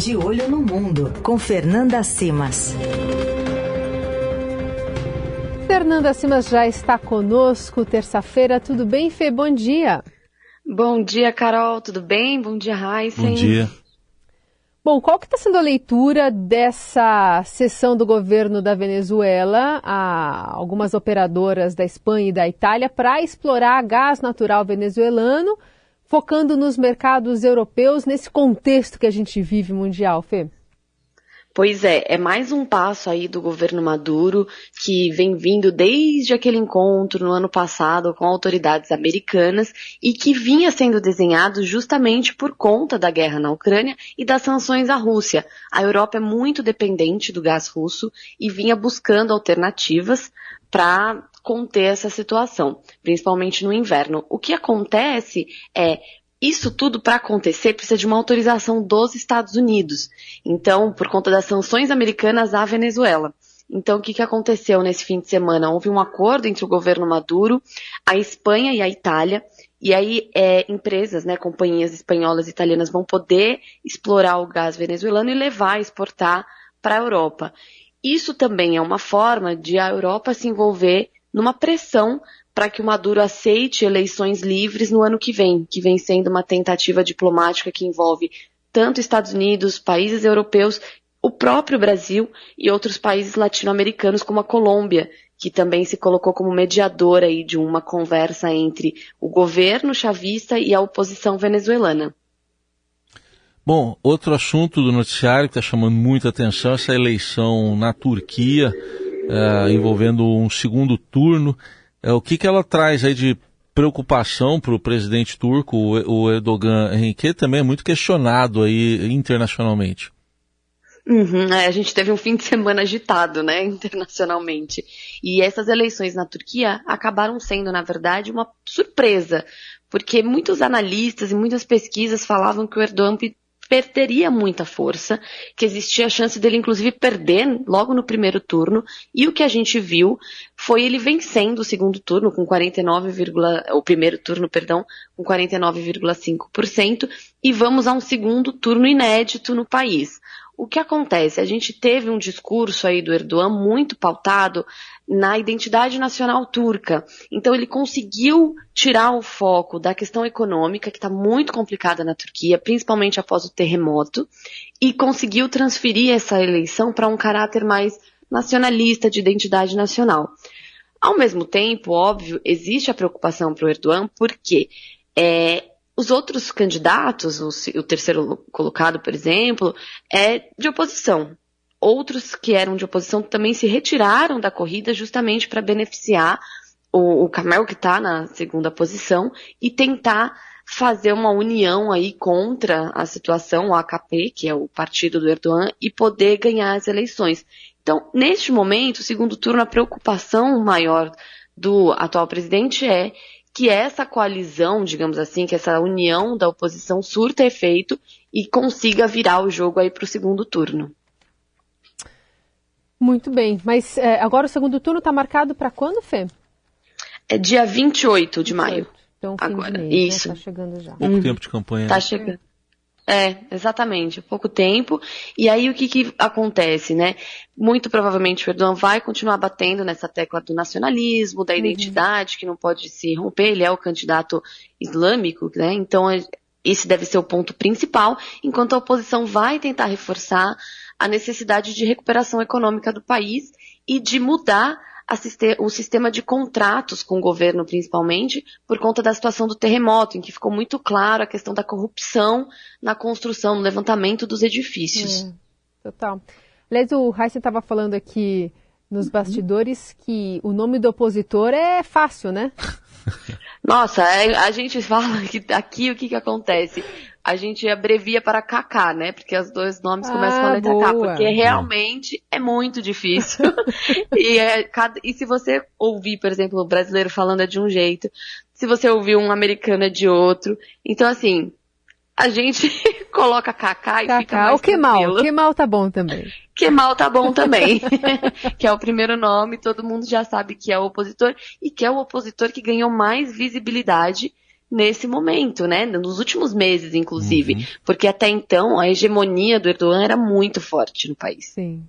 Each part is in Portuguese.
De Olho no Mundo, com Fernanda Simas. Fernanda Simas já está conosco, terça-feira. Tudo bem, Fê? Bom dia. Bom dia, Carol. Tudo bem? Bom dia, Raíssa. Bom dia. Bom, qual que está sendo a leitura dessa sessão do governo da Venezuela a algumas operadoras da Espanha e da Itália para explorar gás natural venezuelano, focando nos mercados europeus nesse contexto que a gente vive mundial, Fê? Pois é, é mais um passo aí do governo Maduro que vem vindo desde aquele encontro no ano passado com autoridades americanas e que vinha sendo desenhado justamente por conta da guerra na Ucrânia e das sanções à Rússia. A Europa é muito dependente do gás russo e vinha buscando alternativas para conter essa situação, principalmente no inverno. O que acontece é isso tudo para acontecer precisa de uma autorização dos Estados Unidos. Então, por conta das sanções americanas à Venezuela. Então, o que, que aconteceu nesse fim de semana? Houve um acordo entre o governo Maduro, a Espanha e a Itália. E aí, é, empresas, né, companhias espanholas e italianas vão poder explorar o gás venezuelano e levar, exportar para a Europa. Isso também é uma forma de a Europa se envolver numa pressão para que o Maduro aceite eleições livres no ano que vem, que vem sendo uma tentativa diplomática que envolve tanto Estados Unidos, países europeus, o próprio Brasil e outros países latino-americanos como a Colômbia, que também se colocou como mediadora aí de uma conversa entre o governo chavista e a oposição venezuelana. Bom, outro assunto do noticiário que está chamando muita atenção é essa eleição na Turquia, uh, envolvendo um segundo turno. É, o que, que ela traz aí de preocupação para o presidente turco, o Erdogan Henrique, também é muito questionado aí internacionalmente. Uhum, é, a gente teve um fim de semana agitado, né, internacionalmente. E essas eleições na Turquia acabaram sendo, na verdade, uma surpresa, porque muitos analistas e muitas pesquisas falavam que o Erdogan perderia muita força, que existia a chance dele inclusive perder logo no primeiro turno, e o que a gente viu foi ele vencendo o segundo turno com 49, o primeiro turno, perdão, com 49,5%, e vamos a um segundo turno inédito no país. O que acontece? A gente teve um discurso aí do Erdogan muito pautado na identidade nacional turca. Então ele conseguiu tirar o foco da questão econômica, que está muito complicada na Turquia, principalmente após o terremoto, e conseguiu transferir essa eleição para um caráter mais nacionalista, de identidade nacional. Ao mesmo tempo, óbvio, existe a preocupação para o Erdogan, porque é, os outros candidatos, o, terceiro colocado, por exemplo, é de oposição. Outros que eram de oposição também se retiraram da corrida justamente para beneficiar o, o Kamel, que está na segunda posição, e tentar fazer uma união aí contra a situação, o AKP, que é o partido do Erdogan, e poder ganhar as eleições. Então, neste momento, segundo turno, a preocupação maior do atual presidente é que essa coalizão, digamos assim, que essa união da oposição surta efeito e consiga virar o jogo aí para o segundo turno. Muito bem, mas é, agora o segundo turno está marcado para quando, Fê? É dia 28 de 28. maio. Então, fim agora. de mês, né? Isso. Né? Tá chegando já. Pouco uhum. tempo de campanha. Tá chegando. É, exatamente, pouco tempo. E aí o que, que acontece, né? Muito provavelmente o Erdogan vai continuar batendo nessa tecla do nacionalismo, da uhum. identidade, uhum. que não pode se romper, ele é o candidato islâmico, né? Então esse deve ser o ponto principal, enquanto a oposição vai tentar reforçar a necessidade de recuperação econômica do país e de mudar o sistema de contratos com o governo, principalmente, por conta da situação do terremoto, em que ficou muito claro a questão da corrupção na construção, no levantamento dos edifícios. É, total. Aliás, o Heisen estava falando aqui nos bastidores que o nome do opositor é fácil, né? Nossa, é, a gente fala que aqui o que, que acontece? A gente abrevia para Kaká, né? Porque os dois nomes ah, começam com a letra boa. K, porque realmente é muito difícil. e, é, cada, e se você ouvir, por exemplo, o brasileiro falando é de um jeito, se você ouvir um americano é de outro. Então, assim, a gente coloca Kaká e Kaká. fica mais O Kemal, Kemal tá bom também. Kemal tá bom também. que é o primeiro nome, todo mundo já sabe que é o opositor e que é o opositor que ganhou mais visibilidade nesse momento, né? Nos últimos meses, inclusive. Uhum. Porque até então a hegemonia do Erdogan era muito forte no país. Sim.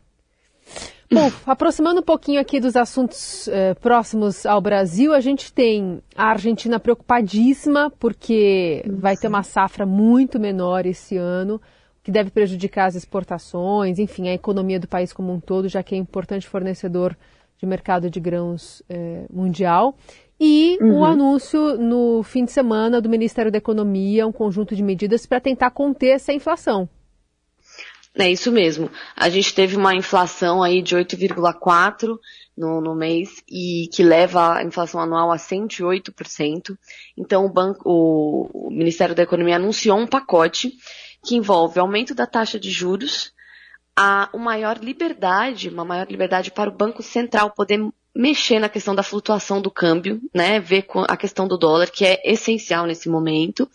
Bom, aproximando um pouquinho aqui dos assuntos eh, próximos ao Brasil, a gente tem a Argentina preocupadíssima porque Nossa. vai ter uma safra muito menor esse ano, que deve prejudicar as exportações, enfim, a economia do país como um todo, já que é importante fornecedor de mercado de grãos eh, mundial. E uhum. o anúncio no fim de semana do Ministério da Economia, um conjunto de medidas para tentar conter essa inflação. É isso mesmo. A gente teve uma inflação aí de 8,4 no, no mês e que leva a inflação anual a 108%. Então o banco, o, o Ministério da Economia anunciou um pacote que envolve aumento da taxa de juros, a uma maior liberdade, uma maior liberdade para o Banco Central poder mexer na questão da flutuação do câmbio, né, ver a questão do dólar, que é essencial nesse momento,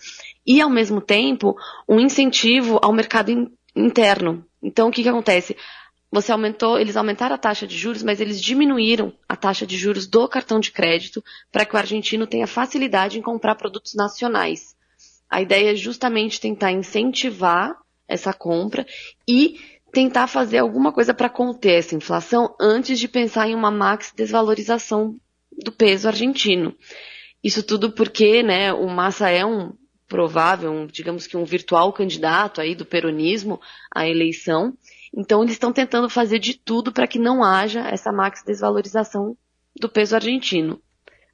e ao mesmo tempo um incentivo ao mercado in interno. Então o que, que acontece? Você aumentou, eles aumentaram a taxa de juros, mas eles diminuíram a taxa de juros do cartão de crédito para que o argentino tenha facilidade em comprar produtos nacionais. A ideia é justamente tentar incentivar essa compra e tentar fazer alguma coisa para conter essa inflação antes de pensar em uma max desvalorização do peso argentino. Isso tudo porque, né, o Massa é um provável, um, digamos que um virtual candidato aí do peronismo à eleição. Então eles estão tentando fazer de tudo para que não haja essa max desvalorização do peso argentino.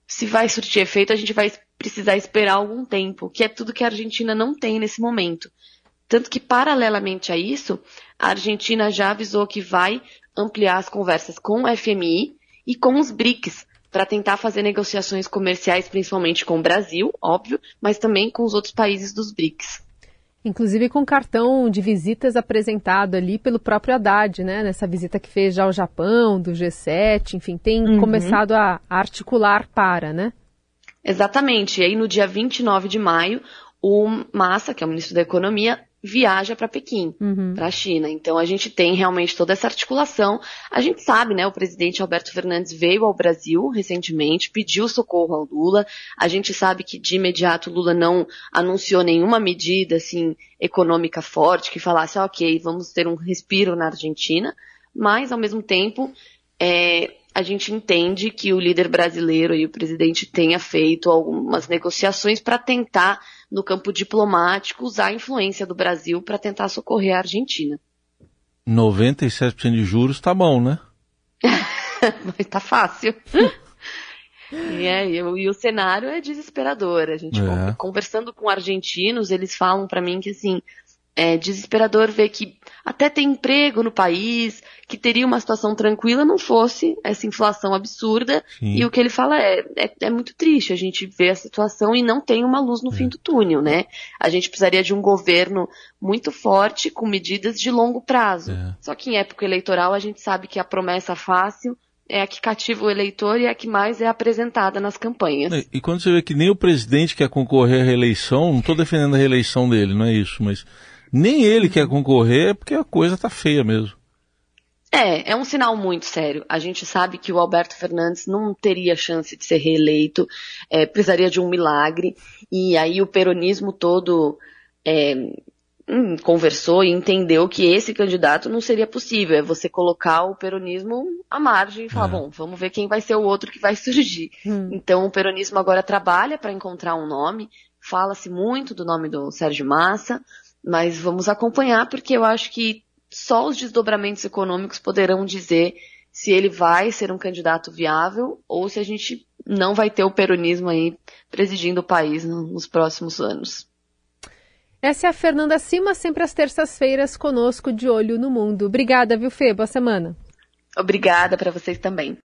Se vai surtir efeito, a gente vai precisar esperar algum tempo, que é tudo que a Argentina não tem nesse momento. Tanto que, paralelamente a isso, a Argentina já avisou que vai ampliar as conversas com o FMI e com os BRICS, para tentar fazer negociações comerciais, principalmente com o Brasil, óbvio, mas também com os outros países dos BRICS. Inclusive com cartão de visitas apresentado ali pelo próprio Haddad, né? Nessa visita que fez já ao Japão, do G7, enfim, tem uhum. começado a articular para, né? Exatamente. E aí no dia 29 de maio, o Massa, que é o ministro da Economia, viaja para Pequim, uhum. para a China. Então a gente tem realmente toda essa articulação. A gente sabe, né? O presidente Alberto Fernandes veio ao Brasil recentemente, pediu socorro ao Lula. A gente sabe que de imediato Lula não anunciou nenhuma medida assim econômica forte que falasse, ok, vamos ter um respiro na Argentina. Mas ao mesmo tempo é, a gente entende que o líder brasileiro e o presidente tenha feito algumas negociações para tentar no campo diplomático, usar a influência do Brasil para tentar socorrer a Argentina. 97% de juros tá bom, né? Mas tá fácil. e, é, e, e, o cenário é desesperador. A gente é. conversando com argentinos, eles falam para mim que assim, é desesperador ver que até tem emprego no país, que teria uma situação tranquila, não fosse essa inflação absurda. Sim. E o que ele fala é, é, é, muito triste a gente ver a situação e não tem uma luz no é. fim do túnel, né? A gente precisaria de um governo muito forte com medidas de longo prazo. É. Só que em época eleitoral a gente sabe que a promessa fácil é a que cativa o eleitor e é a que mais é apresentada nas campanhas. E quando você vê que nem o presidente quer concorrer à reeleição, não estou defendendo a reeleição dele, não é isso, mas nem ele quer concorrer porque a coisa tá feia mesmo. É, é um sinal muito sério. A gente sabe que o Alberto Fernandes não teria chance de ser reeleito, é, precisaria de um milagre, e aí o peronismo todo é, conversou e entendeu que esse candidato não seria possível. É você colocar o peronismo à margem e falar, é. bom, vamos ver quem vai ser o outro que vai surgir. Hum. Então o peronismo agora trabalha para encontrar um nome, fala-se muito do nome do Sérgio Massa, mas vamos acompanhar porque eu acho que só os desdobramentos econômicos poderão dizer se ele vai ser um candidato viável ou se a gente não vai ter o peronismo aí presidindo o país nos próximos anos. Essa é a Fernanda Cima, sempre às terças-feiras conosco de Olho no Mundo. Obrigada, viu, Fê? Boa semana. Obrigada para vocês também.